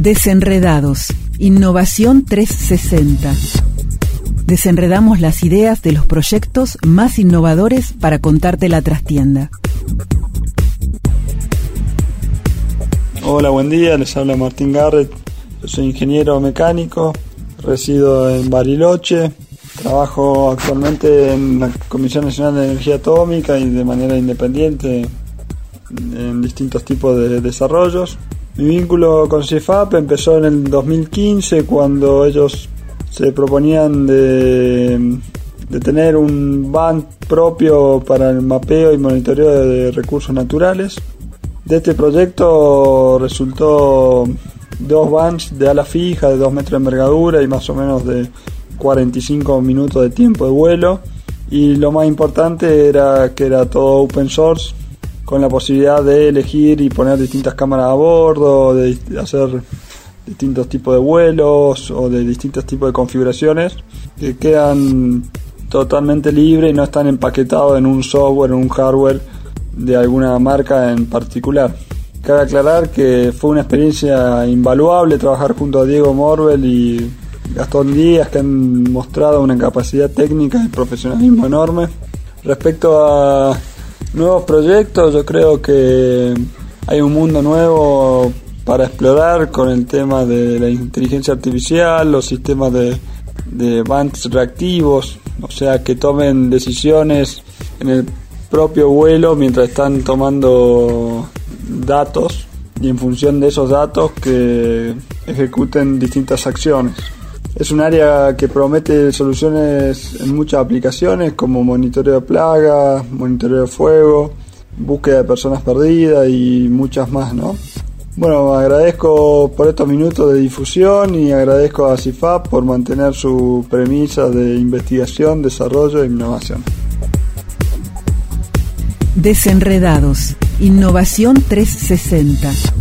Desenredados. Innovación 360. Desenredamos las ideas de los proyectos más innovadores para contarte la trastienda. Hola, buen día. Les habla Martín Garrett. Yo soy ingeniero mecánico. Resido en Bariloche. Trabajo actualmente en la Comisión Nacional de Energía Atómica y de manera independiente en distintos tipos de desarrollos. Mi vínculo con CIFAP empezó en el 2015 cuando ellos se proponían de, tener un band propio para el mapeo y monitoreo de recursos naturales. De este proyecto resultó dos bands de ala fija de 2 metros de envergadura y más o menos de 45 minutos de tiempo de vuelo. Y lo más importante era que era todo open source, con la posibilidad de elegir y poner distintas cámaras a bordo, de hacer distintos tipos de vuelos o de distintos tipos de configuraciones que quedan totalmente libres y no están empaquetados en un software o un hardware de alguna marca en particular. Cabe aclarar que fue una experiencia invaluable trabajar junto a Diego Morbel y Gastón Díaz que han mostrado una capacidad técnica y profesionalismo enorme. Respecto a nuevos proyectos, yo creo que hay un mundo nuevo para explorar con el tema de la inteligencia artificial, los sistemas de, de bands reactivos, o sea, que tomen decisiones en el propio vuelo mientras están tomando datos y en función de esos datos que ejecuten distintas acciones. Es un área que promete soluciones en muchas aplicaciones como monitoreo de plagas, monitoreo de fuego, búsqueda de personas perdidas y muchas más, ¿no? Bueno, agradezco por estos minutos de difusión y agradezco a CIFAP por mantener su premisa de investigación, desarrollo e innovación. Desenredados. Innovación 360